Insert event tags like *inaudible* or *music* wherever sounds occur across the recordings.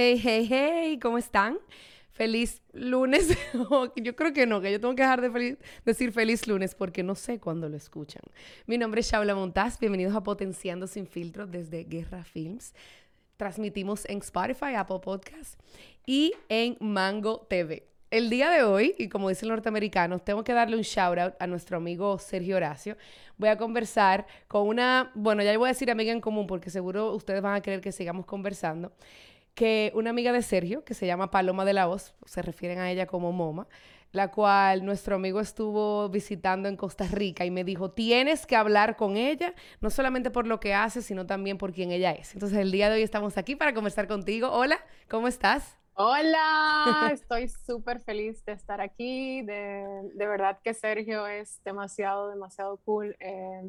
Hey, hey, hey, ¿cómo están? Feliz lunes. *laughs* yo creo que no, que yo tengo que dejar de decir feliz lunes porque no sé cuándo lo escuchan. Mi nombre es Shaula Montaz. Bienvenidos a Potenciando Sin Filtro desde Guerra Films. Transmitimos en Spotify, Apple Podcasts y en Mango TV. El día de hoy, y como dicen los norteamericanos, tengo que darle un shout out a nuestro amigo Sergio Horacio. Voy a conversar con una, bueno, ya voy a decir amiga en común porque seguro ustedes van a querer que sigamos conversando, que una amiga de Sergio, que se llama Paloma de la Voz, se refieren a ella como Moma, la cual nuestro amigo estuvo visitando en Costa Rica y me dijo, tienes que hablar con ella, no solamente por lo que hace, sino también por quién ella es. Entonces el día de hoy estamos aquí para conversar contigo. Hola, ¿cómo estás? Hola, *laughs* estoy súper feliz de estar aquí. De, de, verdad que Sergio es demasiado, demasiado cool. Eh,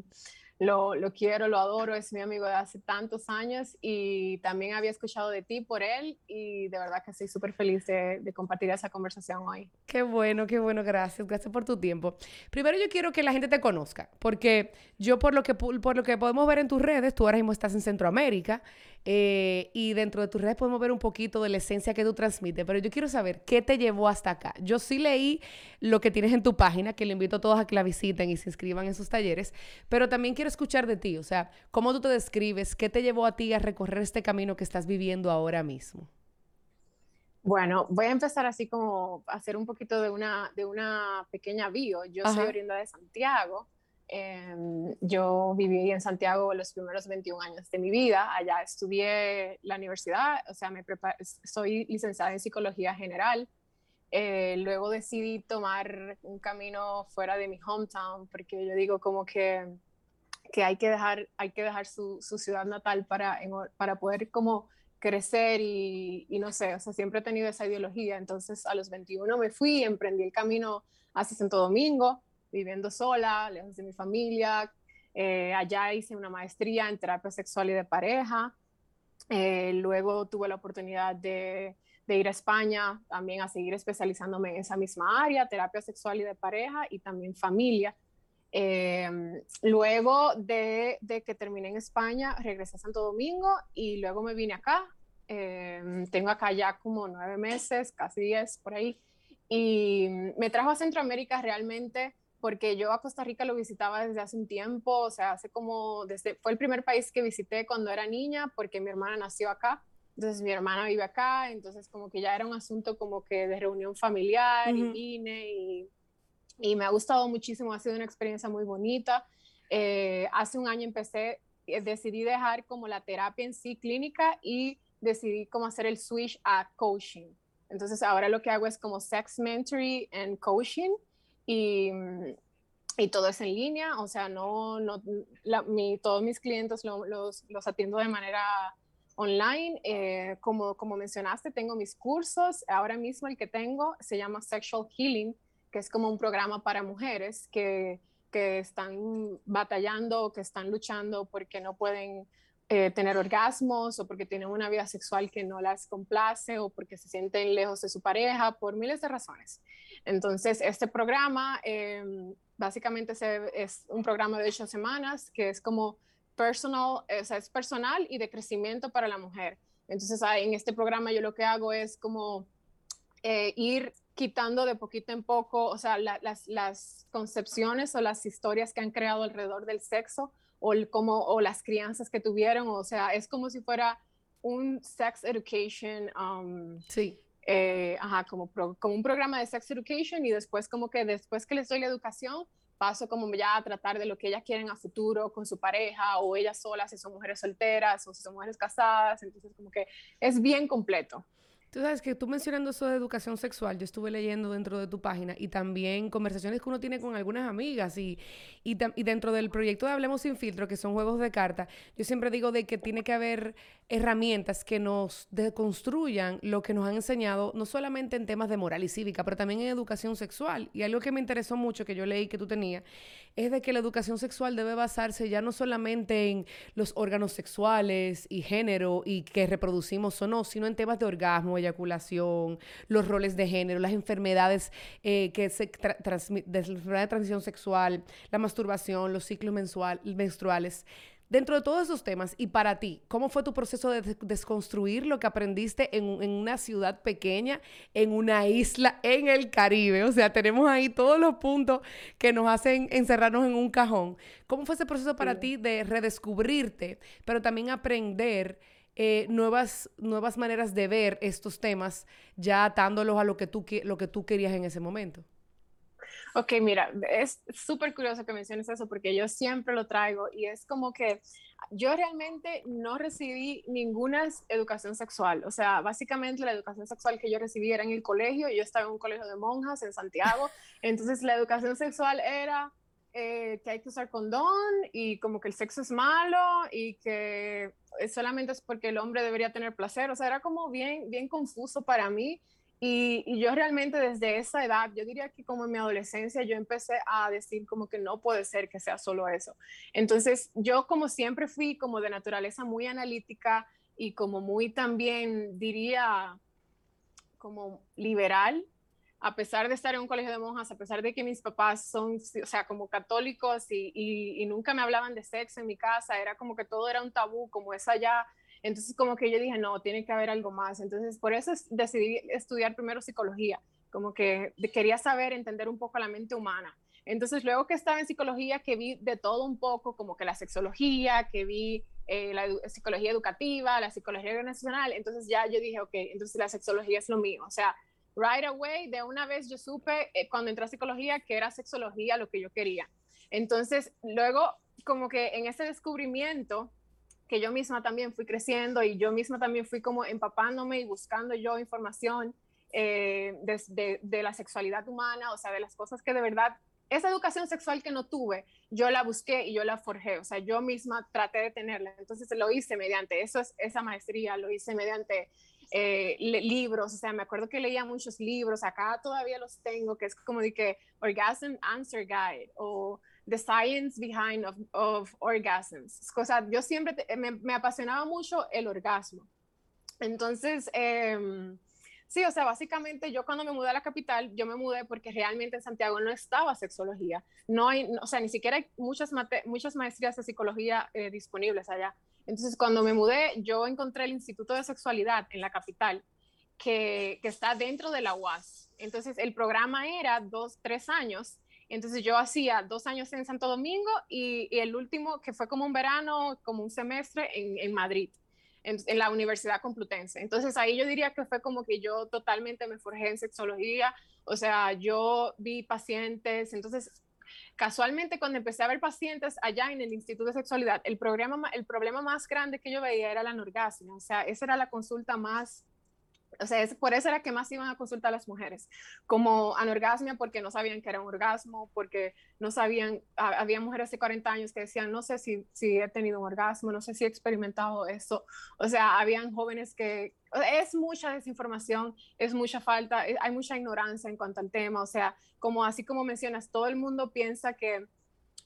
lo, lo, quiero, lo adoro, es mi amigo de hace tantos años y también había escuchado de ti por él y de verdad que estoy súper feliz de, de, compartir esa conversación hoy. Qué bueno, qué bueno, gracias, gracias por tu tiempo. Primero yo quiero que la gente te conozca, porque yo por lo que, por lo que podemos ver en tus redes, tú ahora mismo estás en Centroamérica eh, y dentro de tus redes podemos ver un poquito de la esencia que tú transmites, pero yo quiero saber qué te llevó hasta acá. Yo sí leí lo que tienes en tu página, que le invito a todos a que la visiten y se inscriban en sus talleres, pero también quiero escuchar de ti, o sea, cómo tú te describes, qué te llevó a ti a recorrer este camino que estás viviendo ahora mismo. Bueno, voy a empezar así como a hacer un poquito de una, de una pequeña bio. Yo soy oriunda de Santiago. Em, yo viví en Santiago los primeros 21 años de mi vida. Allá estudié la universidad, o sea, me soy licenciada en psicología general. Eh, luego decidí tomar un camino fuera de mi hometown porque yo digo como que que hay que dejar, hay que dejar su, su ciudad natal para, para poder como crecer y, y, no sé, o sea, siempre he tenido esa ideología. Entonces a los 21 me fui, emprendí el camino hacia Santo Domingo, viviendo sola, lejos de mi familia. Eh, allá hice una maestría en terapia sexual y de pareja. Eh, luego tuve la oportunidad de, de, ir a España también a seguir especializándome en esa misma área, terapia sexual y de pareja y también familia. Em, luego de, que terminé en España, regresé a Santo Domingo y luego me vine acá. Em, tengo acá ya como nueve meses, casi diez por ahí. Y me trajo a Centroamérica realmente porque yo a Costa Rica lo visitaba desde hace un tiempo, o sea, hace como, desde, fue el primer país que visité cuando era niña porque mi hermana nació acá. Entonces mi hermana vive acá, entonces como que ya era un asunto como que de reunión familiar y vine y y me ha gustado muchísimo, ha sido una experiencia muy bonita. Eh, hace un año empecé, eh, decidí dejar como la terapia en sí clínica y decidí cómo hacer el switch a coaching. Entonces ahora lo que hago es como sex mentoring and coaching y, y todo es en línea, o sea, no, no mi, todos mis clientes los, los, atiendo de manera online. Eh, como, como mencionaste, tengo mis cursos. Ahora mismo el que tengo se llama Sexual Healing que es como un programa para mujeres que, que están batallando, que están luchando porque no pueden eh, tener orgasmos o porque tienen una vida sexual que no las complace o porque se sienten lejos de su pareja por miles de razones. Entonces, este programa em, básicamente es un programa de ocho semanas que es como personal, o sea, es personal y de crecimiento para la mujer. Entonces, en este programa yo lo que hago es como eh, ir quitando de poquito en poco, o sea, las, las, concepciones o las historias que han creado alrededor del sexo o, el, como, o las crianzas que tuvieron, o sea, es como si fuera un sex education. Um, sí. Eh, ajá, como, como un programa de sex education y después como que después que les doy la educación, paso como ya a tratar de lo que ellas quieren a futuro con su pareja o ellas solas, si son mujeres solteras o si son mujeres casadas, entonces como que es bien completo. Tú sabes que tú mencionando eso de educación sexual, yo estuve leyendo dentro de tu página y también conversaciones que uno tiene con algunas amigas y, y, dentro del proyecto de Hablemos sin filtro, que son juegos de carta, yo siempre digo de que tiene que haber herramientas que nos deconstruyan lo que nos han enseñado, no solamente en temas de moral y cívica, pero también en educación sexual. Y algo que me interesó mucho, que yo leí que tú tenías, es de que la educación sexual debe basarse ya no solamente en los órganos sexuales y género y que reproducimos o no, sino en temas de orgasmo eyaculación, los roles de género, las enfermedades eh, que se de enfermedad de transición sexual, la masturbación, los ciclos menstruales. Dentro de todos esos temas, y para ti, ¿cómo fue tu proceso de desconstruir lo que aprendiste en, una ciudad pequeña, en una isla en el Caribe? O sea, tenemos ahí todos los puntos que nos hacen encerrarnos en un cajón. ¿Cómo fue ese proceso para ti de redescubrirte, pero también aprender eh, nuevas, nuevas maneras de ver estos temas, ya atándolos a lo que tú, lo que tú querías en ese momento? Ok, mira, es súper curioso que menciones eso porque yo siempre lo traigo y es como que yo realmente no recibí ninguna educación sexual. O sea, básicamente la educación sexual que yo recibí era en el colegio. Yo estaba en un colegio de monjas en Santiago. *laughs* Entonces la educación sexual era eh, que hay que usar condón y como que el sexo es malo y que solamente es porque el hombre debería tener placer. O sea, era como bien, bien confuso para mí. Y, yo realmente desde esa edad, yo diría que como en mi adolescencia, yo empecé a decir como que no puede ser que sea solo eso. Entonces, yo como siempre fui como de naturaleza muy analítica y como muy también diría como liberal, a pesar de estar en un colegio de monjas, a pesar de que mis papás son, o sea, como católicos y, nunca me hablaban de sexo en mi casa, era como que todo era un tabú, como esa ya entonces como que yo dije, no, tiene que haber algo más. Entonces por eso decidí estudiar primero psicología, como que quería saber, entender un poco la mente humana. Entonces luego que estaba en psicología, que vi de todo un poco, como que la sexología, que vi eh, la psicología educativa, la psicología organizacional, entonces ya yo dije, ok, entonces la sexología es lo mío. O sea, right away, de una vez yo supe eh, cuando entré a psicología que era sexología lo que yo quería. Entonces, luego, como que en ese descubrimiento, que yo misma también fui creciendo y yo misma también fui como empapándome y buscando yo información eh, de, de, la sexualidad humana, o sea, de las cosas que de verdad, esa educación sexual que no tuve, yo la busqué y yo la forjé, o sea, yo misma traté de tenerla, entonces lo hice mediante eso, es, esa maestría, lo hice mediante eh, libros, o sea, me acuerdo que leía muchos libros, acá todavía los tengo, que es como de que Orgasm Answer Guide o The Science Behind of, Orgasms. Cosa, yo siempre me, apasionaba mucho el orgasmo. Entonces, em, sí, o sea, básicamente yo cuando me mudé a la capital, yo me mudé porque realmente en Santiago no estaba sexología. No hay, o sea, ni siquiera hay muchas, muchas maestrías de psicología eh, disponibles allá. Entonces, cuando me mudé, yo encontré el Instituto de Sexualidad en la capital, que, está dentro de la UAS. Entonces, el programa era dos, tres años entonces yo hacía dos años en Santo Domingo y, el último, que fue como un verano, como un semestre en, Madrid, en, la Universidad Complutense. Entonces ahí yo diría que fue como que yo totalmente me forjé en sexología, o sea, yo vi pacientes, entonces casualmente cuando empecé a ver pacientes allá en el Instituto de Sexualidad, el, problema, el problema más grande que yo veía era la anorgasmia, o sea, esa era la consulta más o sea, es, por eso era que más iban a consultar a las mujeres, como anorgasmia, porque no sabían que era un orgasmo, porque no sabían, había mujeres de 40 años que decían, no sé si, si he tenido un orgasmo, no sé si he experimentado eso. O sea, habían jóvenes que, es mucha desinformación, es mucha falta, eh, hay mucha ignorancia en cuanto al tema. O sea, como así como mencionas, todo el mundo piensa que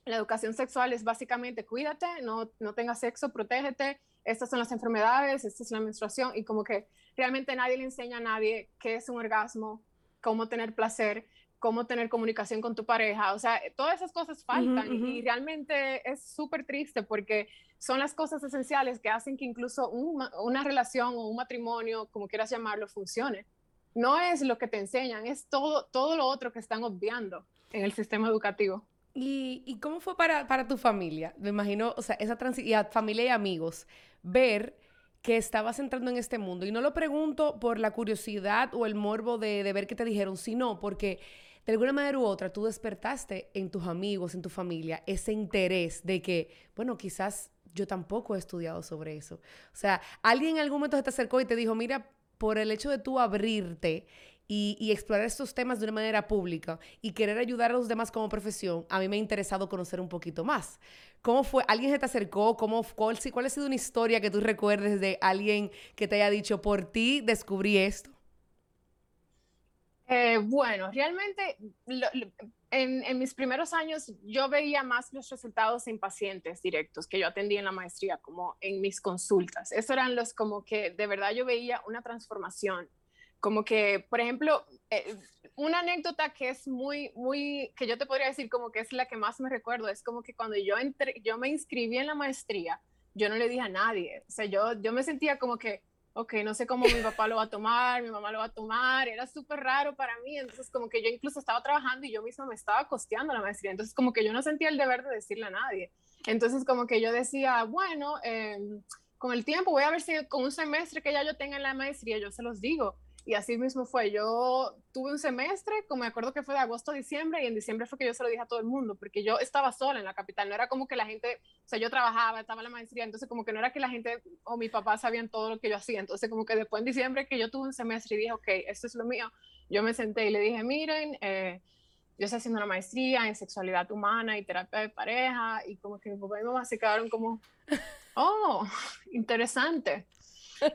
la educación sexual es básicamente cuídate, no, no tengas sexo, protégete, estas son las enfermedades, esta es la menstruación y como que realmente nadie le enseña a nadie qué es un orgasmo, cómo tener placer, cómo tener comunicación con tu pareja, o sea, todas esas cosas faltan y realmente es súper triste porque son las cosas esenciales que hacen que incluso una relación o un matrimonio, como quieras llamarlo, funcione. No es lo que te enseñan, es todo, todo lo otro que están obviando en el sistema educativo. ¿Y, cómo fue para, para, tu familia? Me imagino, o sea, esa transición, familia y amigos, ver que estabas entrando en este mundo. Y no lo pregunto por la curiosidad o el morbo de, ver qué te dijeron, sino porque de alguna manera u otra tú despertaste en tus amigos, en tu familia, ese interés de que, bueno, quizás yo tampoco he estudiado sobre eso. O sea, alguien en algún momento se te acercó y te dijo, mira, por el hecho de tú abrirte y, explorar estos temas de una manera pública y querer ayudar a los demás como profesión, a mí me ha interesado conocer un poquito más. ¿Cómo fue? ¿Alguien se te acercó? ¿Cómo, cuál, cuál ha sido una historia que tú recuerdes de alguien que te haya dicho, por ti descubrí esto? Eh, bueno, realmente en, mis primeros años yo veía más los resultados en pacientes directos que yo atendí en la maestría, como en mis consultas. Esos eran los como que de verdad yo veía una transformación como que, por ejemplo, eh, una anécdota que es muy, muy, que yo te podría decir como que es la que más me recuerdo, es como que cuando yo, entré, yo me inscribí en la maestría, yo no le dije a nadie, o sea, yo, yo me sentía como que, ok, no sé cómo mi papá lo va a tomar, mi mamá lo va a tomar, era súper raro para mí, entonces como que yo incluso estaba trabajando y yo misma me estaba costeando la maestría, entonces como que yo no sentía el deber de decirle a nadie, entonces como que yo decía, bueno, em, con el tiempo voy a ver si con un semestre que ya yo tenga en la maestría, yo se los digo, y así mismo fue. Yo tuve un semestre, como me acuerdo que fue de agosto a diciembre, y en diciembre fue que yo se lo dije a todo el mundo, porque yo estaba sola en la capital. No era como que la gente, o sea, yo trabajaba, estaba en la maestría, entonces como que no era que la gente o mi papá sabían todo lo que yo hacía. Entonces como que después en diciembre que yo tuve un semestre y dije, ok, esto es lo mío, yo me senté y le dije, miren, eh, yo estoy haciendo una maestría en sexualidad humana y terapia de pareja, y como que mi papá y mi mamá se quedaron como, *laughs* oh, interesante.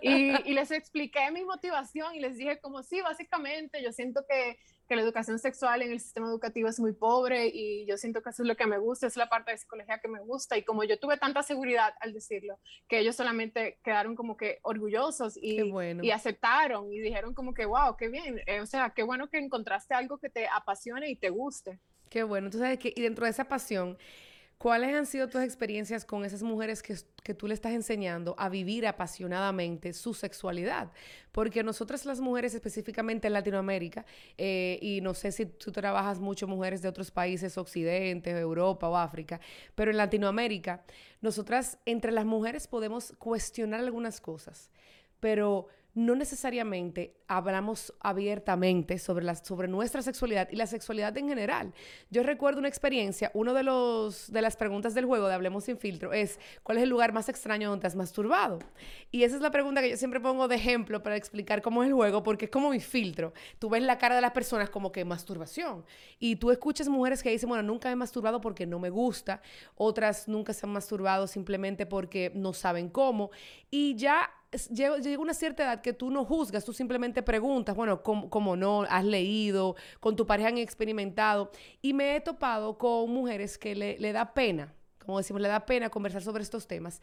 Y, les expliqué mi motivación y les dije como sí, básicamente yo siento que, que, la educación sexual en el sistema educativo es muy pobre y yo siento que eso es lo que me gusta, es la parte de psicología que me gusta y como yo tuve tanta seguridad al decirlo, que ellos solamente quedaron como que orgullosos y, y aceptaron y dijeron como que wow, qué bien, eh, o sea, qué bueno que encontraste algo que te apasione y te guste. Qué bueno, entonces que y dentro de esa pasión ¿Cuáles han sido tus experiencias con esas mujeres que, que, tú le estás enseñando a vivir apasionadamente su sexualidad? Porque nosotras las mujeres, específicamente en Latinoamérica, eh, y no sé si tú trabajas mucho mujeres de otros países, Occidente, Europa o África, pero en Latinoamérica, nosotras entre las mujeres podemos cuestionar algunas cosas, pero no necesariamente hablamos abiertamente sobre, la, sobre nuestra sexualidad y la sexualidad en general. Yo recuerdo una experiencia, una de, los, de las preguntas del juego de Hablemos sin filtro es, ¿cuál es el lugar más extraño donde has masturbado? Y esa es la pregunta que yo siempre pongo de ejemplo para explicar cómo es el juego, porque es como mi filtro. Tú ves la cara de las personas como que masturbación. Y tú escuchas mujeres que dicen, bueno, nunca he masturbado porque no me gusta, otras nunca se han masturbado simplemente porque no saben cómo. Y ya llega una cierta edad que tú no juzgas, tú simplemente preguntas, bueno, ¿cómo, no? ¿Has leído? ¿Con tu pareja han experimentado? Y me he topado con mujeres que le, le da pena como decimos, le da pena conversar sobre estos temas.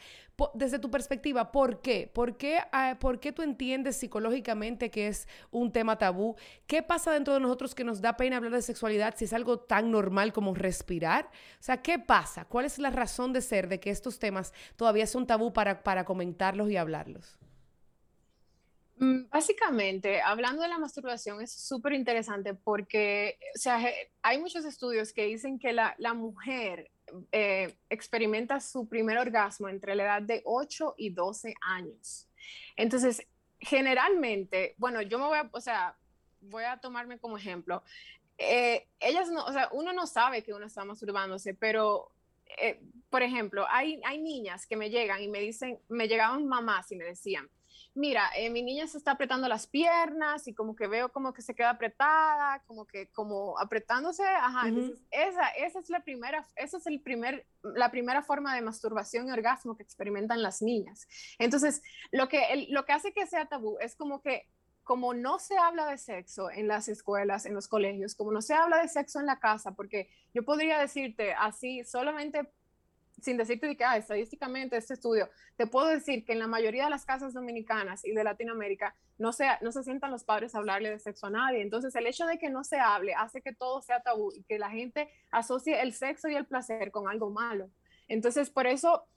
desde tu perspectiva, ¿por qué? ¿Por qué, ah, ¿Por qué tú entiendes psicológicamente que es un tema tabú? ¿Qué pasa dentro de nosotros que nos da pena hablar de sexualidad si es algo tan normal como respirar? O sea, ¿qué pasa? ¿Cuál es la razón de ser de que estos temas todavía son tabú para, para comentarlos y hablarlos? Mm, básicamente, hablando de la masturbación, es súper interesante porque, o sea, hay muchos estudios que dicen que la, la mujer eh, experimenta su primer orgasmo entre la edad de 8 y 12 años. Entonces, generalmente, bueno, yo me voy a, o sea, voy a tomarme como ejemplo. Eh, ellas no, o sea, uno no sabe que uno está masturbándose, pero, eh, por ejemplo, hay, hay niñas que me llegan y me dicen, me llegaban mamás y me decían, mira, eh, mi niña se está apretando las piernas y como que veo como que se queda apretada, como que como apretándose, ajá, esa, esa es la primera, esa es el primer, la primera forma de masturbación y orgasmo que experimentan las niñas. Entonces, lo que, lo que hace que sea tabú es como que como no se habla de sexo en las escuelas, en los colegios, como no se habla de sexo en la casa, porque yo podría decirte así solamente sin decirte que ah, estadísticamente este estudio, te puedo decir que en la mayoría de las casas dominicanas y de Latinoamérica no se, no se sientan los padres a hablarle de sexo a nadie. Entonces el hecho de que no se hable hace que todo sea tabú y que la gente asocie el sexo y el placer con algo malo. Entonces por eso,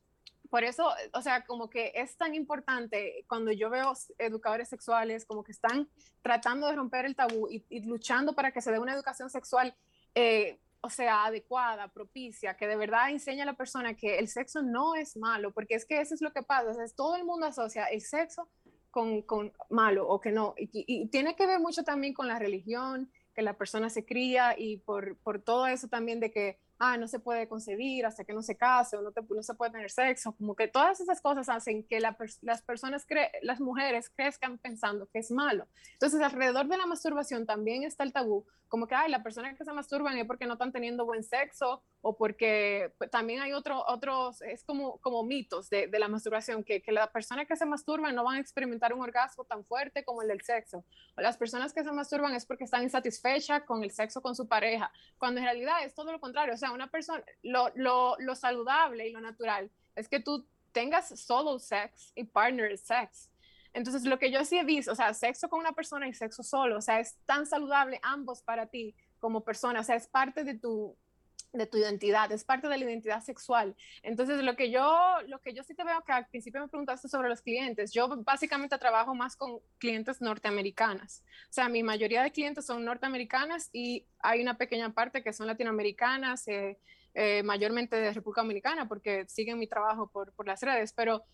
por eso, o sea, como que es tan importante cuando yo veo educadores sexuales como que están tratando de romper el tabú y, luchando para que se dé una educación sexual. Eh, o sea, adecuada, propicia, que de verdad enseña a la persona que el sexo no es malo, porque es que eso es lo que pasa, es todo el mundo asocia el sexo con, con malo o que no, y, y, tiene que ver mucho también con la religión, que la persona se cría y por, por todo eso también de que ah, no se puede concebir hasta que no se case o no, no se puede tener sexo, como que todas esas cosas hacen que las personas, las mujeres crezcan pensando que es malo. Entonces, alrededor de la masturbación también está el tabú, como que, ay, la persona que se masturban es porque no están teniendo buen sexo o porque pues, también hay otro, otros, es como, como mitos de, de la masturbación, que, que la persona que se masturba no van a experimentar un orgasmo tan fuerte como el del sexo. O las personas que se masturban es porque están insatisfechas con el sexo con su pareja, cuando en realidad es todo lo contrario. O sea, una persona, lo, lo, lo saludable y lo natural es que tú tengas solo sex y partner sex. Entonces, lo que yo sí he visto, o sea, sexo con una persona y sexo solo, o sea, es tan saludable ambos para ti como persona, o sea, es parte de tu, de tu identidad, es parte de la identidad sexual. Entonces, lo que yo, lo que yo sí te veo que al principio me preguntaste sobre los clientes, yo básicamente trabajo más con clientes norteamericanas. O sea, mi mayoría de clientes son norteamericanas y hay una pequeña parte que son latinoamericanas, eh, eh, mayormente de República Dominicana, porque siguen mi trabajo por, por las redes, pero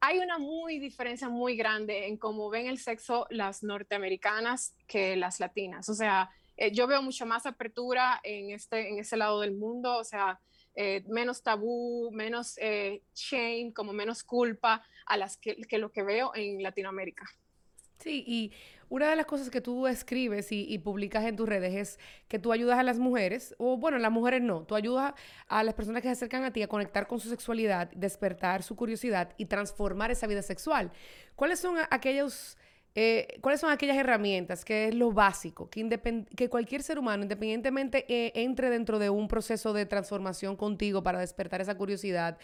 hay una muy diferencia muy grande en cómo ven el sexo las norteamericanas que las latinas. O sea, eh, yo veo mucho más apertura en, este, en ese lado del mundo, o sea, eh, menos tabú, menos eh, shame, como menos culpa a las que, lo que veo en Latinoamérica. Sí, y una de las cosas que tú escribes y, y, publicas en tus redes es que tú ayudas a las mujeres, o bueno, las mujeres no, tú ayudas a las personas que se acercan a ti a conectar con su sexualidad, despertar su curiosidad y transformar esa vida sexual. ¿Cuáles son aquellos eh, ¿Cuáles son aquellas herramientas que es lo básico, que, que cualquier ser humano, independientemente eh, entre dentro de un proceso de transformación contigo para despertar esa curiosidad,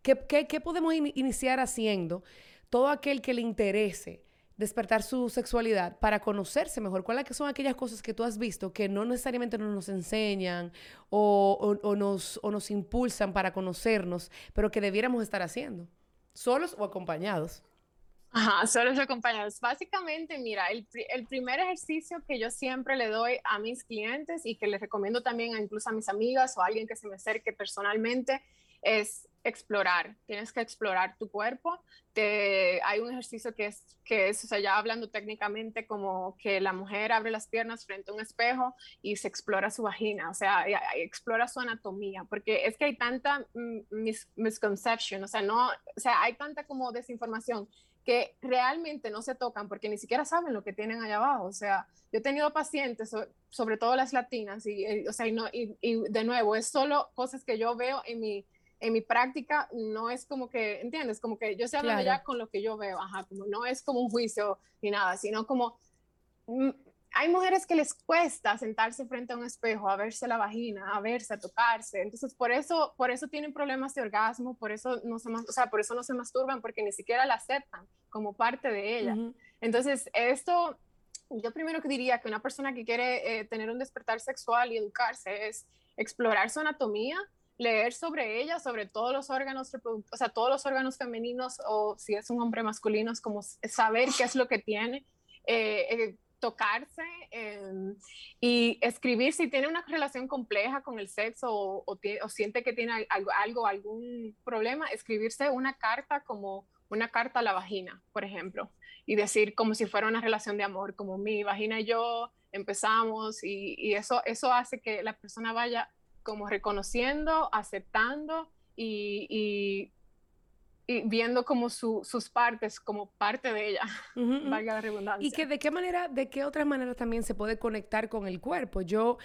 ¿qué, podemos iniciar haciendo todo aquel que le interese? despertar su sexualidad para conocerse mejor. ¿Cuáles son aquellas cosas que tú has visto que no necesariamente nos enseñan o, nos, o nos impulsan para conocernos, pero que debiéramos estar haciendo? ¿Solos o acompañados? Ajá, solo los acompañados. Básicamente, mira, el, el, primer ejercicio que yo siempre le doy a mis clientes y que les recomiendo también a incluso a mis amigas o a alguien que se me acerque personalmente es explorar. Tienes que explorar tu cuerpo. Te, hay un ejercicio que es, que es, o sea, ya hablando técnicamente, como que la mujer abre las piernas frente a un espejo y se explora su vagina, o sea, explora su anatomía, porque es que hay tanta mis, misconception, o sea, no, o sea, hay tanta como desinformación que realmente no se tocan porque ni siquiera saben lo que tienen allá abajo. O sea, yo he tenido pacientes, sobre todo las latinas, y, eh, o sea, y, no, y, de nuevo, es solo cosas que yo veo en mi, en mi práctica, no es como que, ¿entiendes? Como que yo estoy hablando ya con lo que yo veo, ajá, como no es como un juicio ni nada, sino como mm, hay mujeres que les cuesta sentarse frente a un espejo, a verse la vagina, a verse, a tocarse. Entonces, por eso, por eso tienen problemas de orgasmo, por eso no se, o sea, por eso no se masturban, porque ni siquiera la aceptan como parte de ella. Entonces, esto, yo primero que diría que una persona que quiere eh, tener un despertar sexual y educarse es explorar su anatomía, leer sobre ella, sobre todos los órganos reproductivos, o sea, todos los órganos femeninos o si es un hombre masculino, es como saber qué es lo que tiene. Eh, eh, tocarse em, y escribir si tiene una relación compleja con el sexo o, siente que tiene algo, algún problema, escribirse una carta como una carta a la vagina, por ejemplo, y decir como si fuera una relación de amor, como mi vagina y yo empezamos y, eso, eso hace que la persona vaya como reconociendo, aceptando y y viendo como sus partes como parte de ella, *laughs* valga la redundancia. Y que de qué manera, de qué otras maneras también se puede conectar con el cuerpo. Yo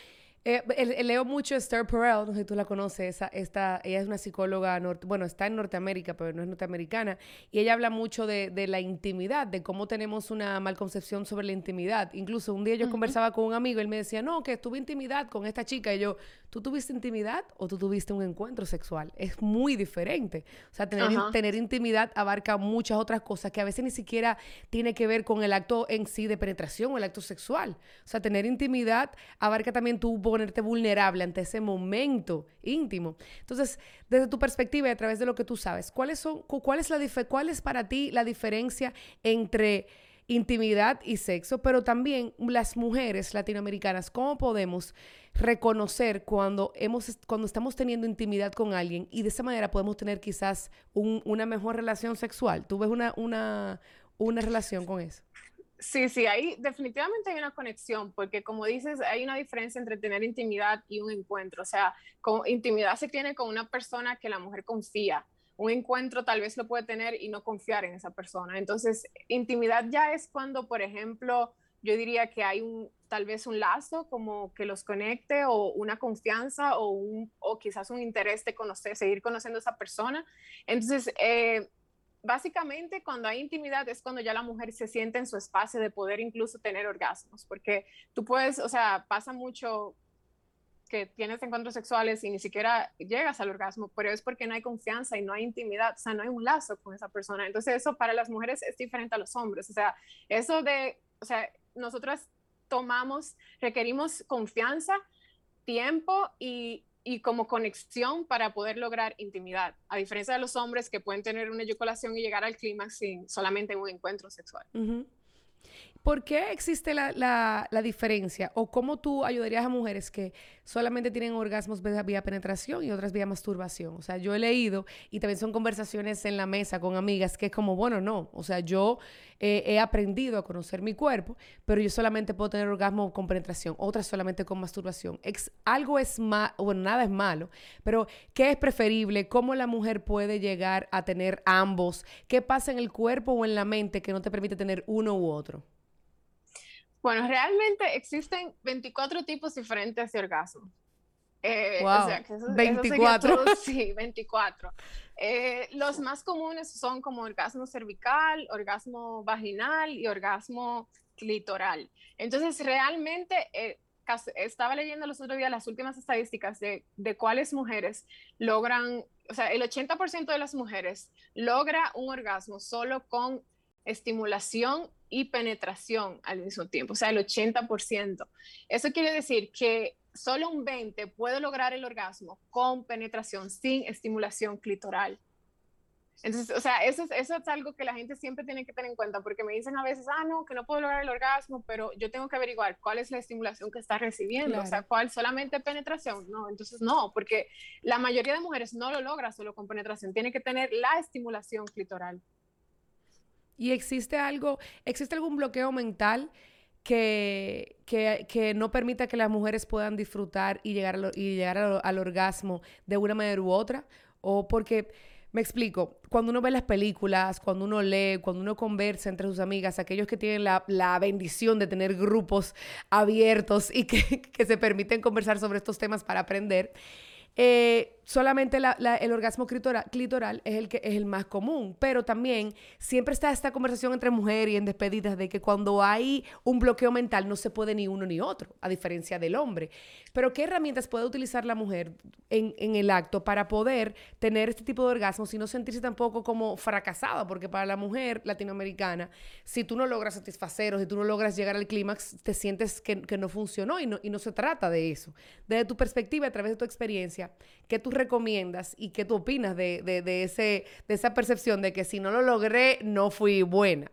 eh, leo mucho Esther Perel, no sé si tú la conoces, esta, ella es una psicóloga, bueno, está en Norteamérica, pero no es norteamericana, y ella habla mucho de, de la intimidad, de cómo tenemos una malconcepción sobre la intimidad. Incluso un día yo conversaba con un amigo, él me decía, no, que tuve intimidad con esta chica, y yo, ¿tú tuviste intimidad o tú tuviste un encuentro sexual? Es muy diferente. O sea, tener, tener intimidad abarca muchas otras cosas que a veces ni siquiera tiene que ver con el acto en sí de penetración o el acto sexual. O sea, tener intimidad abarca también tu ponerte vulnerable ante ese momento íntimo. Entonces, desde tu perspectiva y a través de lo que tú sabes, ¿cuáles son, cuál es, la cuál es para ti la diferencia entre intimidad y sexo, pero también las mujeres latinoamericanas, ¿cómo podemos reconocer cuando, hemos, cuando estamos teniendo intimidad con alguien y de esa manera podemos tener quizás una mejor relación sexual? ¿Tú ves una, una, una relación con eso? Sí, sí, ahí definitivamente hay una conexión, porque como dices, hay una diferencia entre tener intimidad y un encuentro. O sea, con, intimidad se tiene con una persona que la mujer confía. Un encuentro tal vez lo puede tener y no confiar en esa persona. Entonces, intimidad ya es cuando, por ejemplo, yo diría que hay un tal vez un lazo como que los conecte o una confianza o, un, o quizás un interés de conocer, seguir conociendo a esa persona. Entonces, eh, básicamente cuando hay intimidad es cuando ya la mujer se siente en su espacio de poder incluso tener orgasmos, porque tú puedes, o sea, pasa mucho que tienes encuentros sexuales y ni siquiera llegas al orgasmo, pero es porque no hay confianza y no hay intimidad, o sea, no hay un lazo con esa persona. Entonces eso para las mujeres es diferente a los hombres, o sea, eso de, o sea, nosotras tomamos, requerimos confianza, tiempo y, y como conexión para poder lograr intimidad, a diferencia de los hombres que pueden tener una eyaculación y llegar al clímax sin solamente un encuentro sexual. ¿Por qué existe la, diferencia? ¿O cómo tú ayudarías a mujeres que solamente tienen orgasmos vía penetración y otras vía masturbación? O sea, yo he leído y también son conversaciones en la mesa con amigas que es como, bueno, no. O sea, yo eh, he aprendido a conocer mi cuerpo, pero yo solamente puedo tener orgasmo con penetración, otras solamente con masturbación. algo es malo, bueno, nada es malo, pero ¿qué es preferible? ¿Cómo la mujer puede llegar a tener ambos? ¿Qué pasa en el cuerpo o en la mente que no te permite tener uno u otro? Bueno, realmente existen 24 tipos diferentes de orgasmo. Eh, o sea, que 24. *laughs* sí, 24. Eh, los más comunes son como orgasmo cervical, orgasmo vaginal y orgasmo clitoral. Entonces, realmente eh, estaba leyendo los otros días las últimas estadísticas de, de cuáles mujeres logran, o sea, el 80% de las mujeres logra un orgasmo solo con estimulación y penetración al mismo tiempo, o sea, el 80%. Eso quiere decir que solo un 20 puede lograr el orgasmo con penetración sin estimulación clitoral. Entonces, o sea, eso es, eso es algo que la gente siempre tiene que tener en cuenta, porque me dicen a veces, ah, no, que no puedo lograr el orgasmo, pero yo tengo que averiguar cuál es la estimulación que está recibiendo, o sea, cuál solamente penetración. No, entonces no, porque la mayoría de mujeres no lo logra solo con penetración, tiene que tener la estimulación clitoral. Y existe algo, existe algún bloqueo mental que, que, no permita que las mujeres puedan disfrutar y llegar, y llegar al, orgasmo de una manera u otra. O porque, me explico, cuando uno ve las películas, cuando uno lee, cuando uno conversa entre sus amigas, aquellos que tienen la, la bendición de tener grupos abiertos y que, *laughs* que se permiten conversar sobre estos temas para aprender, eh, solamente el orgasmo clitoral, es el que es el más común, pero también siempre está esta conversación entre mujeres y en despedidas de que cuando hay un bloqueo mental no se puede ni uno ni otro, a diferencia del hombre. Pero ¿qué herramientas puede utilizar la mujer en, en el acto para poder tener este tipo de orgasmos y no sentirse tampoco como fracasada? Porque para la mujer latinoamericana, si tú no logras satisfacer o si tú no logras llegar al clímax, te sientes que, que, no funcionó y no, y no se trata de eso. Desde tu perspectiva, a través de tu experiencia, ¿qué tú recomiendas y qué tú opinas de, de, ese, de esa percepción de que si no lo logré, no fui buena?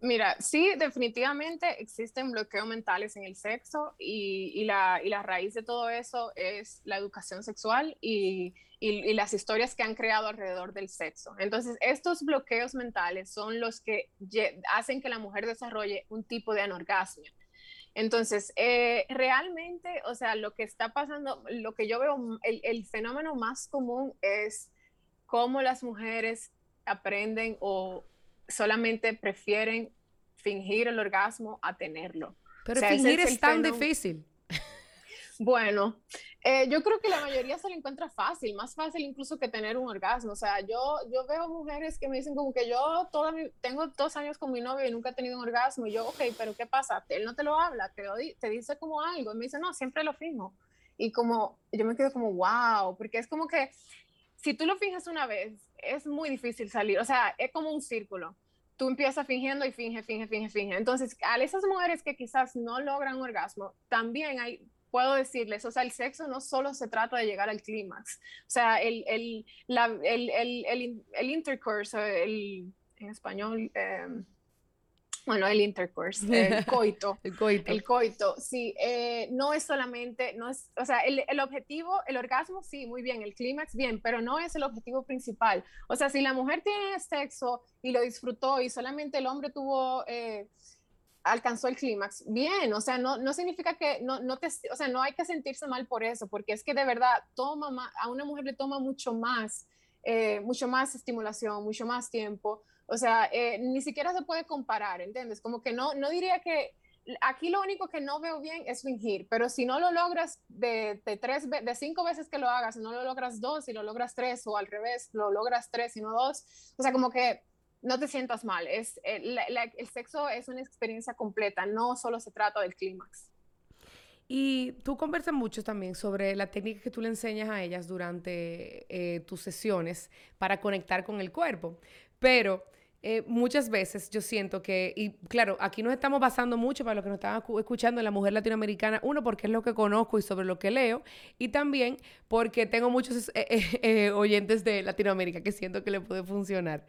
Mira, sí, definitivamente existen bloqueos mentales en el sexo y, y, la, y la, raíz de todo eso es la educación sexual y, y, las historias que han creado alrededor del sexo. Entonces, estos bloqueos mentales son los que hacen que la mujer desarrolle un tipo de anorgasmia. Entonces, eh, realmente, o sea, lo que está pasando, lo que yo veo, el, el, fenómeno más común es cómo las mujeres aprenden o solamente prefieren fingir el orgasmo a tenerlo. Pero fingir es, tan difícil. Bueno, eh, yo creo que la mayoría se lo encuentra fácil, más fácil incluso que tener un orgasmo. O sea, yo, yo veo mujeres que me dicen como que yo toda tengo dos años con mi novio y nunca he tenido un orgasmo. Y yo, ok, pero ¿qué pasa? Él no te lo habla, te, te dice como algo. Y me dice, no, siempre lo fijo. Y como, yo me quedo como, wow, porque es como que si tú lo finges una vez, es muy difícil salir. O sea, es como un círculo tú empiezas fingiendo y finge, finge, finge, finge. Entonces, a esas mujeres que quizás no logran orgasmo, también hay puedo decirles, o sea, el sexo no solo se trata de llegar al clímax, o sea, el, el, la, el, el, el intercourse, el, en español, em, bueno, el intercourse, el *laughs* coito. el coito. El coito, sí, eh, no es solamente, no es, o sea, el, el, objetivo, el orgasmo, sí, muy bien, el clímax, bien, pero no es el objetivo principal. O sea, si la mujer tiene sexo y lo disfrutó y solamente el hombre tuvo... Eh, alcanzó el clímax, bien, o sea, no, no significa que, no, no te, o sea, no hay que sentirse mal por eso, porque es que de verdad toma a una mujer le toma mucho más, eh, mucho más estimulación, mucho más tiempo, o sea, eh, ni siquiera se puede comparar, ¿entiendes? Como que no, no diría que, aquí lo único que no veo bien es fingir, pero si no lo logras de, tres, de cinco veces que lo hagas, no lo logras dos y lo logras tres, o al revés, lo logras tres y no dos, o sea, como que no te sientas mal. Es, el, eh, el, sexo es una experiencia completa, no solo se trata del clímax. Y tú conversas mucho también sobre la técnica que tú le enseñas a ellas durante eh, tus sesiones para conectar con el cuerpo. Pero eh, muchas veces yo siento que, y claro, aquí nos estamos basando mucho para lo que nos están escuchando en la mujer latinoamericana, uno, porque es lo que conozco y sobre lo que leo, y también porque tengo muchos eh, oyentes de Latinoamérica que siento que le puede funcionar.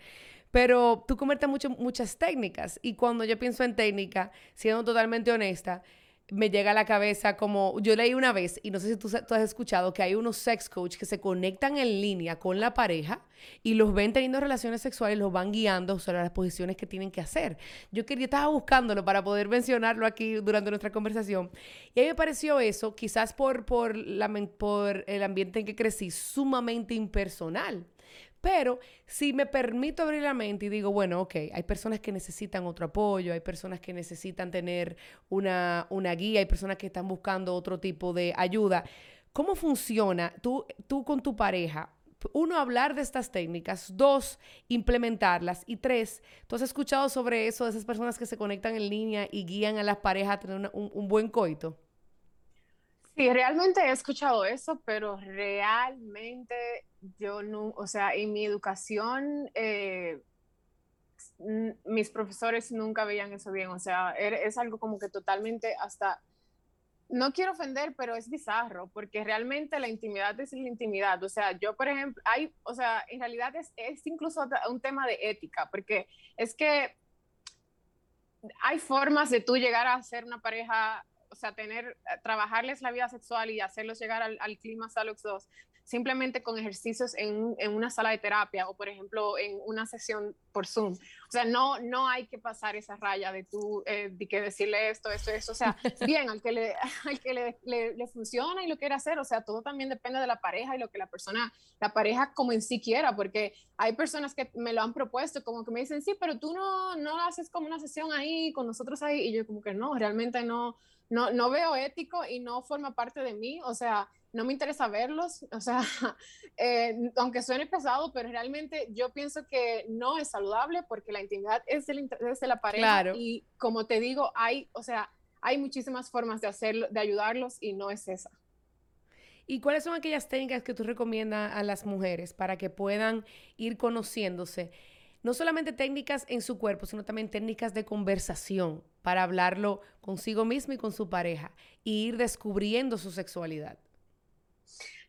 Pero tú conviertes mucho, muchas técnicas y cuando yo pienso en técnica, siendo totalmente honesta, me llega a la cabeza como yo leí una vez y no sé si tú, has escuchado que hay unos sex coach que se conectan en línea con la pareja y los ven teniendo relaciones sexuales los van guiando sobre las posiciones que tienen que hacer. Yo quería estaba buscándolo para poder mencionarlo aquí durante nuestra conversación y a mí me pareció eso, quizás por el ambiente en que crecí, sumamente impersonal. Pero si me permito abrir la mente y digo, bueno, ok, hay personas que necesitan otro apoyo, hay personas que necesitan tener una, una guía, hay personas que están buscando otro tipo de ayuda. ¿Cómo funciona tú, tú con tu pareja? Uno, hablar de estas técnicas. Dos, implementarlas. Y tres, ¿tú has escuchado sobre eso de esas personas que se conectan en línea y guían a las parejas a tener un, un buen coito? Sí, realmente he escuchado eso, pero realmente yo no, o sea, en mi educación, eh, mis profesores nunca veían eso bien, o sea, es algo como que totalmente hasta, no quiero ofender, pero es bizarro, porque realmente la intimidad es la intimidad, o sea, yo, por ejemplo, hay, o sea, en realidad es, es incluso un tema de ética, porque es que hay formas de tú llegar a ser una pareja o sea, tener, eh, trabajarles la vida sexual y hacerlos llegar al, al clima Salox 2 simplemente con ejercicios en, en, una sala de terapia o, por ejemplo, en una sesión por Zoom. O sea, no, no hay que pasar esa raya de tú, eh, de que decirle esto, esto, esto. O sea, *laughs* bien, al que, le, *laughs* al que le, le, le, funciona y lo quiere hacer. O sea, todo también depende de la pareja y lo que la persona, la pareja como en sí quiera, porque hay personas que me lo han propuesto, como que me dicen, sí, pero tú no, no haces como una sesión ahí con nosotros ahí. Y yo como que no, realmente no, no, no veo ético y no forma parte de mí. O sea, no me interesa verlos, o sea, *laughs* eh, aunque suene pesado, pero realmente yo pienso que no es saludable porque la intimidad es de de la pareja y como te digo, hay, o sea, hay muchísimas formas de hacerlo, de ayudarlos y no es esa. ¿Y cuáles son aquellas técnicas que tú recomiendas a las mujeres para que puedan ir conociéndose? No solamente técnicas en su cuerpo, sino también técnicas de conversación para hablarlo consigo mismo y con su pareja e ir descubriendo su sexualidad.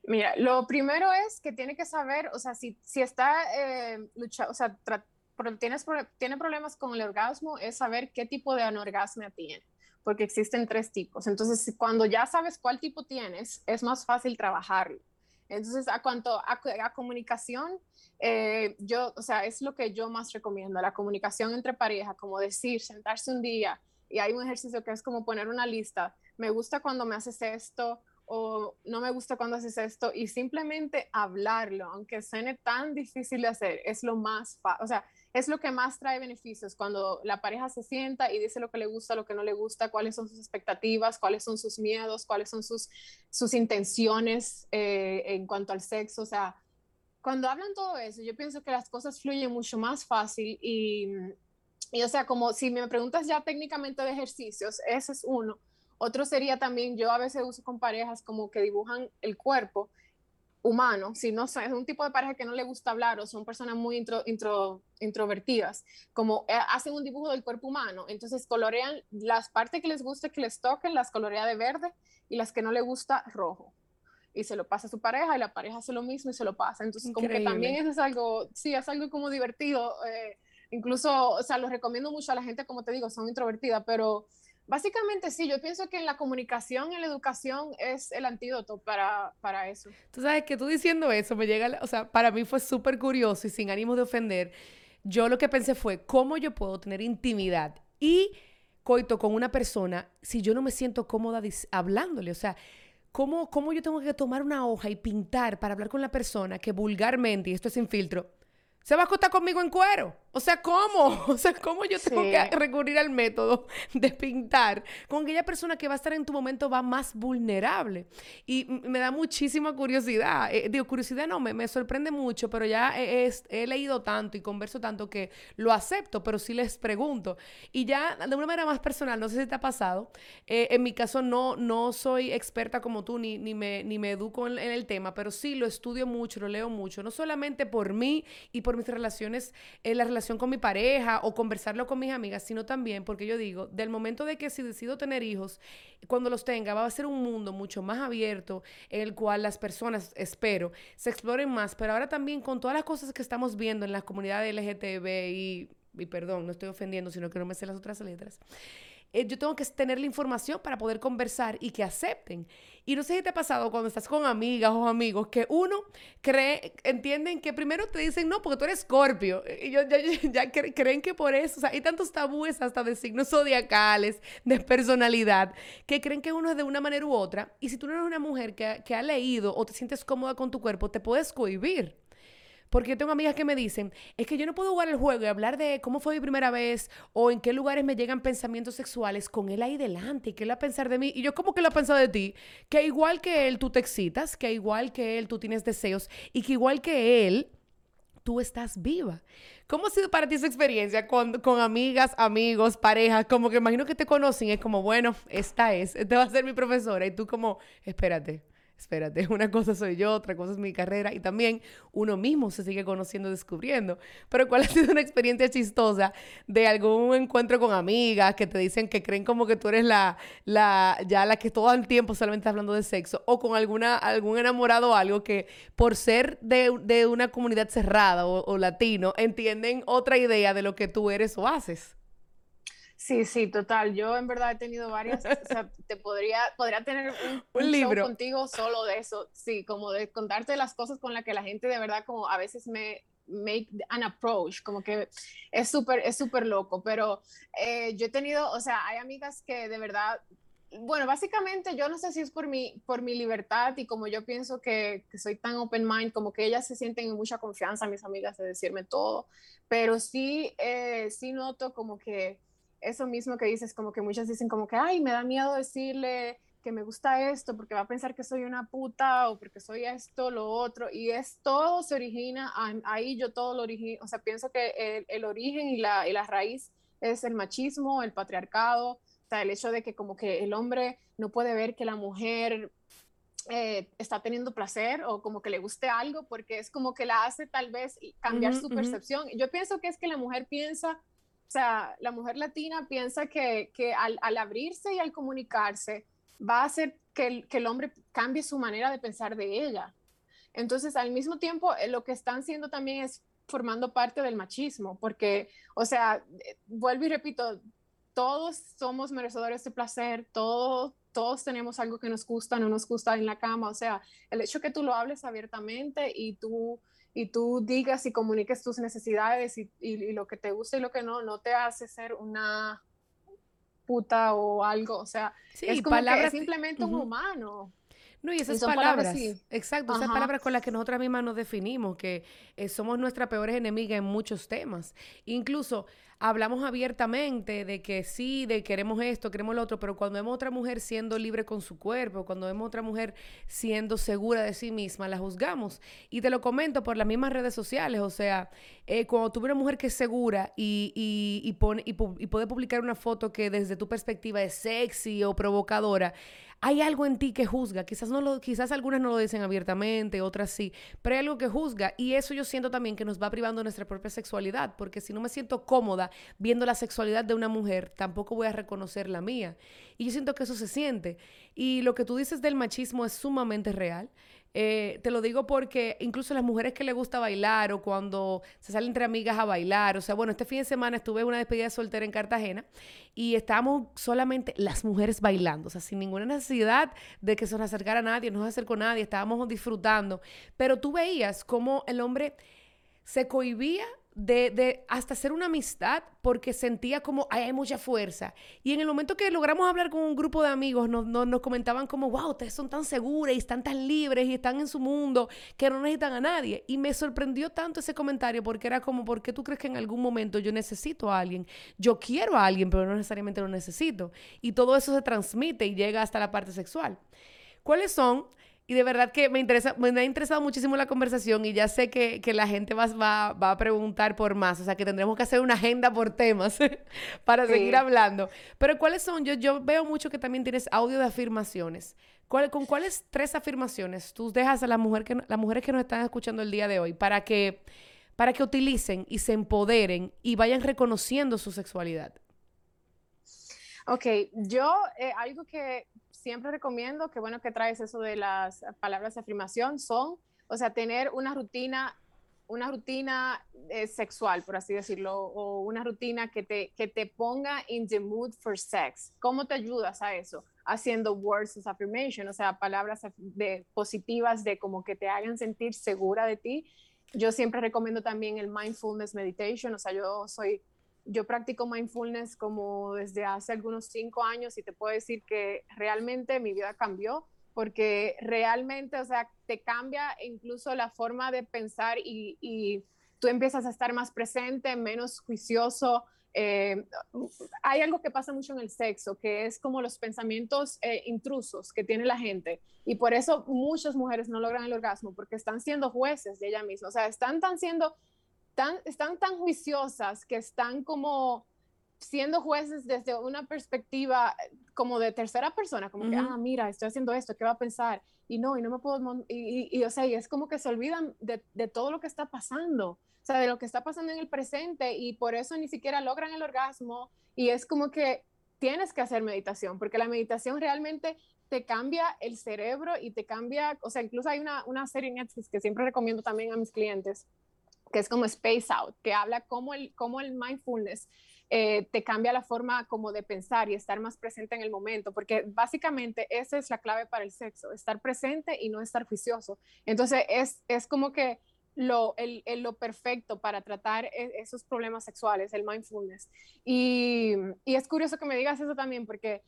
Mira, lo primero es que tiene que saber, o sea, si, si está eh, luchando, o sea, tienes, tiene problemas con el orgasmo, es saber qué tipo de anorgasmia tiene, porque existen tres tipos. Entonces, cuando ya sabes cuál tipo tienes, es más fácil trabajarlo. Entonces, a cuanto a, a comunicación, eh, yo, o sea, es lo que yo más recomiendo, la comunicación entre pareja, como decir, sentarse un día y hay un ejercicio que es como poner una lista. Me gusta cuando me haces esto, o no me gusta cuando haces esto y simplemente hablarlo, aunque suene tan difícil de hacer, es lo más, o sea, es lo que más trae beneficios cuando la pareja se sienta y dice lo que le gusta, lo que no le gusta, cuáles son sus expectativas, cuáles son sus miedos, cuáles son sus, sus intenciones eh, en cuanto al sexo, o sea, cuando hablan todo eso, yo pienso que las cosas fluyen mucho más fácil y, y o sea, como si me preguntas ya técnicamente de ejercicios, ese es uno. Otro sería también, yo a veces uso con parejas como que dibujan el cuerpo humano, si no es un tipo de pareja que no le gusta hablar o son personas muy intro, intro, introvertidas, como eh, hacen un dibujo del cuerpo humano, entonces colorean las partes que les guste que les toquen, las colorea de verde y las que no le gusta rojo. Y se lo pasa a su pareja y la pareja hace lo mismo y se lo pasa. Entonces, como que también eso es algo, sí, es algo como divertido. Eh, incluso, o sea, lo recomiendo mucho a la gente, como te digo, son introvertidas, pero Básicamente sí, yo pienso que la comunicación, en la educación es el antídoto para, para eso. Tú sabes que tú diciendo eso me llega, o sea, para mí fue súper curioso y sin ánimo de ofender. Yo lo que pensé fue, ¿cómo yo puedo tener intimidad y coito con una persona si yo no me siento cómoda hablándole? O sea, ¿cómo, ¿cómo yo tengo que tomar una hoja y pintar para hablar con la persona que vulgarmente, y esto es sin filtro, se va a acostar conmigo en cuero. O sea, ¿cómo? *laughs* O sea, ¿cómo yo tengo que recurrir al método de pintar con aquella persona que va a estar en tu momento va más vulnerable? Y me da muchísima curiosidad. Eh, digo, curiosidad no, me, me, sorprende mucho, pero ya he, he, leído tanto y converso tanto que lo acepto, pero sí les pregunto. Y ya de una manera más personal, no sé si te ha pasado. Eh, en mi caso, no, no soy experta como tú, ni, ni, me, ni me educo en, en el tema, pero sí lo estudio mucho, lo leo mucho, no solamente por mí y por mis relaciones, eh, la relación con mi pareja o conversarlo con mis amigas, sino también porque yo digo, del momento de que si decido tener hijos, cuando los tenga, va a ser un mundo mucho más abierto en el cual las personas, espero, se exploren más, pero ahora también con todas las cosas que estamos viendo en la comunidad LGTB y, y perdón, no estoy ofendiendo, sino que no me sé las otras letras. Eh, yo tengo que tener la información para poder conversar y que acepten. Y no sé si te ha pasado cuando estás con amigas o amigos que uno cree, entienden que primero te dicen, no, porque tú eres escorpio. Y yo, ya, ya, creen que por eso, o sea, hay tantos tabúes hasta de signos zodiacales, de personalidad, que creen que uno es de una manera u otra. Y si tú no eres una mujer que, que ha leído o te sientes cómoda con tu cuerpo, te puedes cohibir. Porque tengo amigas que me dicen, es que yo no puedo jugar el juego y hablar de cómo fue mi primera vez o en qué lugares me llegan pensamientos sexuales con él ahí delante y qué él va a pensar de mí. Y yo como que lo he pensado de ti, que igual que él tú te excitas, que igual que él tú tienes deseos y que igual que él tú estás viva. ¿Cómo ha sido para ti esa experiencia con, con amigas, amigos, parejas? Como que imagino que te conocen, es como, bueno, esta es, esta va a ser mi profesora y tú como, espérate espérate, *laughs* una cosa soy yo, otra cosa es mi carrera y también uno mismo se sigue conociendo, descubriendo. Pero ¿cuál *laughs* ha sido una experiencia chistosa de algún encuentro con amigas que te dicen que creen como que tú eres la, la ya la que todo el tiempo solamente está hablando de sexo o con alguna, algún enamorado o algo que por ser de, una comunidad cerrada o latino entienden otra idea de lo que tú eres o haces? Sí, sí, total. Yo en verdad he tenido varias, o sea, *laughs* te podría, podría tener un, libro contigo solo de eso, sí, como de contarte las cosas con las que la gente de verdad como a veces me make an approach, como que es súper, es súper loco, pero eh, yo he tenido, o sea, hay amigas que de verdad, bueno, básicamente yo no sé si es por mi, por mi libertad y como yo pienso que, que soy tan open mind, como que ellas se sienten en mucha confianza, mis amigas, de decirme todo, pero sí, eh, sí noto como que eso mismo que dices, como que muchas dicen como que, ay, me da miedo decirle que me gusta esto porque va a pensar que soy una puta o porque soy esto, lo otro, y es todo se origina, ahí yo todo lo origino, o sea, pienso que el, el origen y la, y la, raíz es el machismo, el patriarcado, o sea, el hecho de que como que el hombre no puede ver que la mujer eh, está teniendo placer o como que le guste algo porque es como que la hace tal vez cambiar su percepción. Yo pienso que es que la mujer piensa o sea, la mujer latina piensa que, que al, abrirse y al comunicarse va a hacer que el, que el, hombre cambie su manera de pensar de ella. Entonces, al mismo tiempo, eh, lo que están haciendo también es formando parte del machismo, porque, o sea, eh, vuelvo y repito, todos somos merecedores de placer, todos, todos tenemos algo que nos gusta, no nos gusta en la cama, o sea, el hecho que tú lo hables abiertamente y tú y tú digas y comuniques tus necesidades y, y, lo que te gusta y lo que no, no te hace ser una puta o algo. O sea, es como palabras, simplemente un humano. No, y esas palabras, exacto, esas palabras con las que nosotras mismas nos definimos, que eh, somos nuestras peores enemigas en muchos temas. Incluso hablamos abiertamente de que sí, de queremos esto, queremos lo otro, pero cuando vemos otra mujer siendo libre con su cuerpo, cuando vemos otra mujer siendo segura de sí misma, la juzgamos. Y te lo comento por las mismas redes sociales, o sea, eh, cuando tuve una mujer que es segura y, y, y, pone, y, y puede publicar una foto que desde tu perspectiva es sexy o provocadora, hay algo en ti que juzga. Quizás, no lo, quizás algunas no lo dicen abiertamente, otras sí, pero hay algo que juzga y eso yo siento también que nos va privando nuestra propia sexualidad, porque si no me siento cómoda viendo la sexualidad de una mujer, tampoco voy a reconocer la mía. Y yo siento que eso se siente. Y lo que tú dices del machismo es sumamente real. Eh, te lo digo porque incluso las mujeres que les gusta bailar o cuando se salen entre amigas a bailar, o sea, bueno, este fin de semana estuve en una despedida de soltera en Cartagena y estábamos solamente las mujeres bailando, o sea, sin ninguna necesidad de que se nos acercara nadie, no se acercó nadie, estábamos disfrutando, pero tú veías cómo el hombre se cohibía de, hasta hacer una amistad porque sentía como hay mucha fuerza. Y en el momento que logramos hablar con un grupo de amigos, nos, nos, comentaban como, wow, ustedes son tan seguras y están tan libres y están en su mundo que no necesitan a nadie. Y me sorprendió tanto ese comentario porque era como, ¿por qué tú crees que en algún momento yo necesito a alguien? Yo quiero a alguien, pero no necesariamente lo necesito. Y todo eso se transmite y llega hasta la parte sexual. ¿Cuáles son y de verdad que me, interesa, me ha interesado muchísimo la conversación y ya sé que, la gente va, va, a preguntar por más. O sea, que tendremos que hacer una agenda por temas *laughs* para seguir hablando. Pero ¿cuáles son? Yo, yo veo mucho que también tienes audio de afirmaciones. ¿Con cuáles tres afirmaciones tú dejas a la mujer que, las mujeres que nos están escuchando el día de hoy para que, para que utilicen y se empoderen y vayan reconociendo su sexualidad? Ok, yo eh, algo que siempre recomiendo, que bueno que traes eso de las palabras de afirmación, son, o sea, tener una rutina, una rutina eh, sexual, por así decirlo, o una rutina que te, que te ponga in the mood for sex. ¿Cómo te ayudas a eso? Haciendo words of affirmation, o sea, palabras de, positivas de como que te hagan sentir segura de ti. Yo siempre recomiendo también el mindfulness meditation, o sea, yo soy yo practico mindfulness como desde hace algunos cinco años y te puedo decir que realmente mi vida cambió porque realmente, o sea, te cambia incluso la forma de pensar y, tú empiezas a estar más presente, menos juicioso. Eh, hay algo que pasa mucho en el sexo, que es como los pensamientos eh, intrusos que tiene la gente. Y por eso muchas mujeres no logran el orgasmo, porque están siendo jueces de ella misma. O sea, están tan siendo están tan juiciosas que están como siendo jueces desde una perspectiva eh, como de tercera persona, como que, ah, mira, estoy haciendo esto, ¿qué va a pensar? Y no, y no me puedo, y, y, o sea, y es como que se olvidan de, de, todo lo que está pasando, o sea, de lo que está pasando en el presente y por eso ni siquiera logran el orgasmo y es como que tienes que hacer meditación, porque la meditación realmente te cambia el cerebro y te cambia, o sea, incluso hay una, una serie en Netflix que siempre recomiendo también a mis clientes, que es como Space Out, que habla cómo el, cómo el mindfulness eh, te cambia la forma como de pensar y estar más presente en el momento, porque básicamente esa es la clave para el sexo, estar presente y no estar juicioso. Entonces es, es como que lo, el, lo perfecto para tratar e, esos problemas sexuales, el mindfulness. Y, y, es curioso que me digas eso también, porque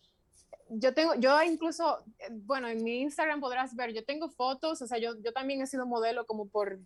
yo tengo, yo incluso, eh, bueno, en mi Instagram podrás ver, yo tengo fotos, o sea, yo, yo también he sido modelo como por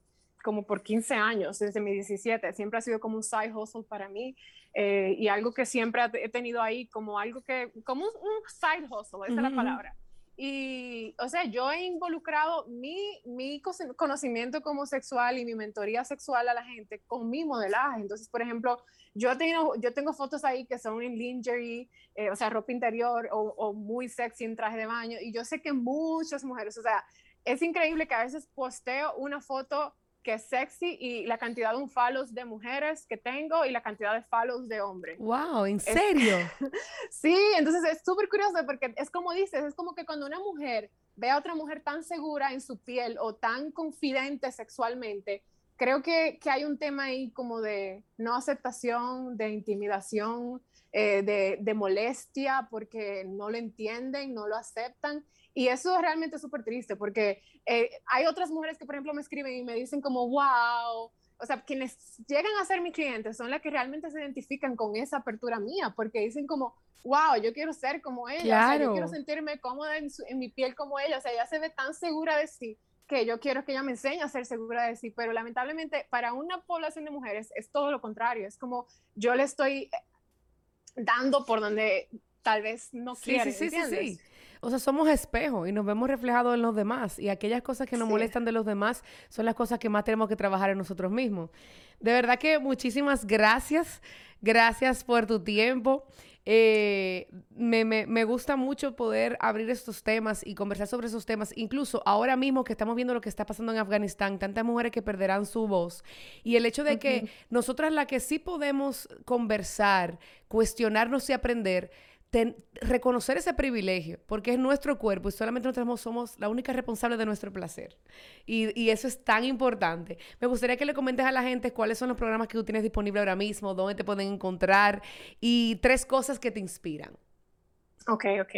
como por 15 años, desde mi 17. Siempre ha sido como un side hustle para mí eh, y algo que siempre he tenido ahí como algo que, como un, side hustle, esa es la palabra. Y, o sea, yo he involucrado mi, mi conocimiento como sexual y mi mentoría sexual a la gente con mi modelaje. Entonces, por ejemplo, yo tengo, yo tengo fotos ahí que son en lingerie, eh, o sea, ropa interior o, o, muy sexy en traje de baño. Y yo sé que muchas mujeres, o sea, es increíble que a veces posteo una foto que es sexy y la cantidad de unfalos de mujeres que tengo y la cantidad de falos de hombres. ¡Wow! ¿En serio? *laughs* sí, entonces es súper curioso porque es como dices, es como que cuando una mujer ve a otra mujer tan segura en su piel o tan confidente sexualmente, creo que, que hay un tema ahí como de no aceptación, de intimidación, eh, de, de molestia porque no lo entienden, no lo aceptan. Y eso realmente es súper triste porque eh, hay otras mujeres que, por ejemplo, me escriben y me dicen como, wow, o sea, quienes llegan a ser mis clientes son las que realmente se identifican con esa apertura mía, porque dicen como, wow, yo quiero ser como ella, yo quiero sentirme cómoda en, mi piel como ella, o sea, ella se ve tan segura de sí que yo quiero que ella me enseñe a ser segura de sí, pero lamentablemente para una población de mujeres es todo lo contrario, es como yo le estoy dando por donde tal vez no sí, quiere, sí, sí, sí, o sea, somos espejos y nos vemos reflejados en los demás. Y aquellas cosas que nos molestan de los demás son las cosas que más tenemos que trabajar en nosotros mismos. De verdad que muchísimas gracias. Gracias por tu tiempo. Eh, me, me, me, gusta mucho poder abrir estos temas y conversar sobre esos temas, incluso ahora mismo que estamos viendo lo que está pasando en Afganistán, tantas mujeres que perderán su voz y el hecho de que nosotras la que sí podemos conversar, cuestionarnos y aprender, reconocer ese privilegio, porque es nuestro cuerpo y solamente nosotros somos la única responsable de nuestro placer. Y, y, eso es tan importante. Me gustaría que le comentes a la gente cuáles son los programas que tú tienes disponibles ahora mismo, dónde te pueden encontrar y tres cosas que te inspiran. Ok, ok.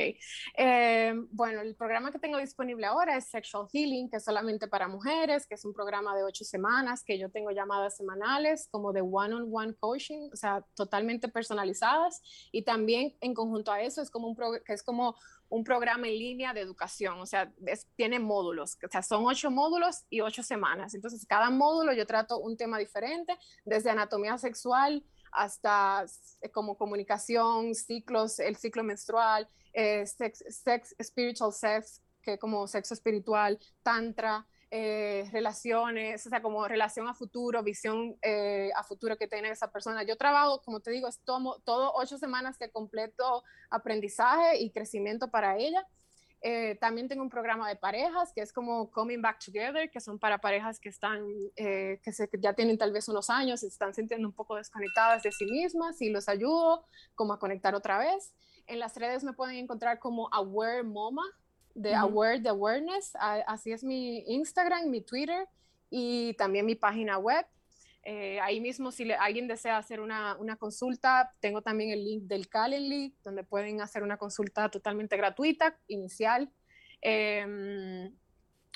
Eh, bueno, el programa que tengo disponible ahora es Sexual Healing, que es solamente para mujeres, que es un programa de ocho semanas, que yo tengo llamadas semanales como de one-on-one coaching, o sea, totalmente personalizadas. Y también en conjunto a eso es como un, que es como un programa en línea de educación, o sea, tiene módulos, o sea, son ocho módulos y ocho semanas. Entonces, cada módulo yo trato un tema diferente, desde anatomía sexual, hasta eh, como comunicación, ciclos, el ciclo menstrual, eh, sex, sex, spiritual sex, que como sexo espiritual, tantra, eh, relaciones, o sea, como relación a futuro, visión a futuro que tiene esa persona. Yo trabajo, como te digo, es todo, todo ocho semanas de completo aprendizaje y crecimiento para ella. Eh, también tengo un programa de parejas que es como Coming Back Together, que son para parejas que están, eh, que, se, ya tienen tal vez unos años y se están sintiendo un poco desconectadas de sí mismas y los ayudo como a conectar otra vez. En las redes me pueden encontrar como Aware Moma, de Aware de Awareness, así es mi Instagram, mi Twitter y también mi página web. Eh, ahí mismo, si alguien desea hacer una, una, consulta, tengo también el link del Calendly, donde pueden hacer una consulta totalmente gratuita, inicial. Em,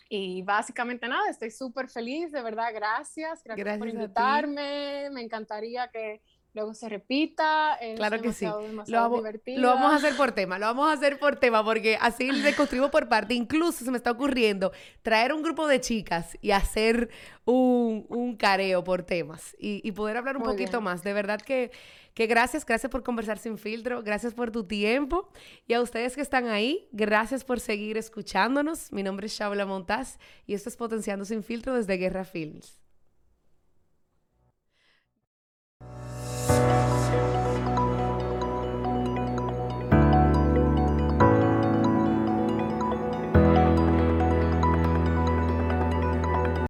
y básicamente nada, estoy súper feliz, de verdad, gracias. Gracias, gracias por invitarme. Me encantaría que luego se repita. Es claro que sí. Lo vamos, a hacer por tema, lo vamos a hacer por tema, porque así le construimos por parte. Incluso se me está ocurriendo traer un grupo de chicas y hacer un, un careo por temas y, y poder hablar un poquito más. De verdad que, que gracias, gracias por conversar sin filtro, gracias por tu tiempo y a ustedes que están ahí, gracias por seguir escuchándonos. Mi nombre es Shaula Montaz y esto es Potenciando sin filtro desde Guerra Films.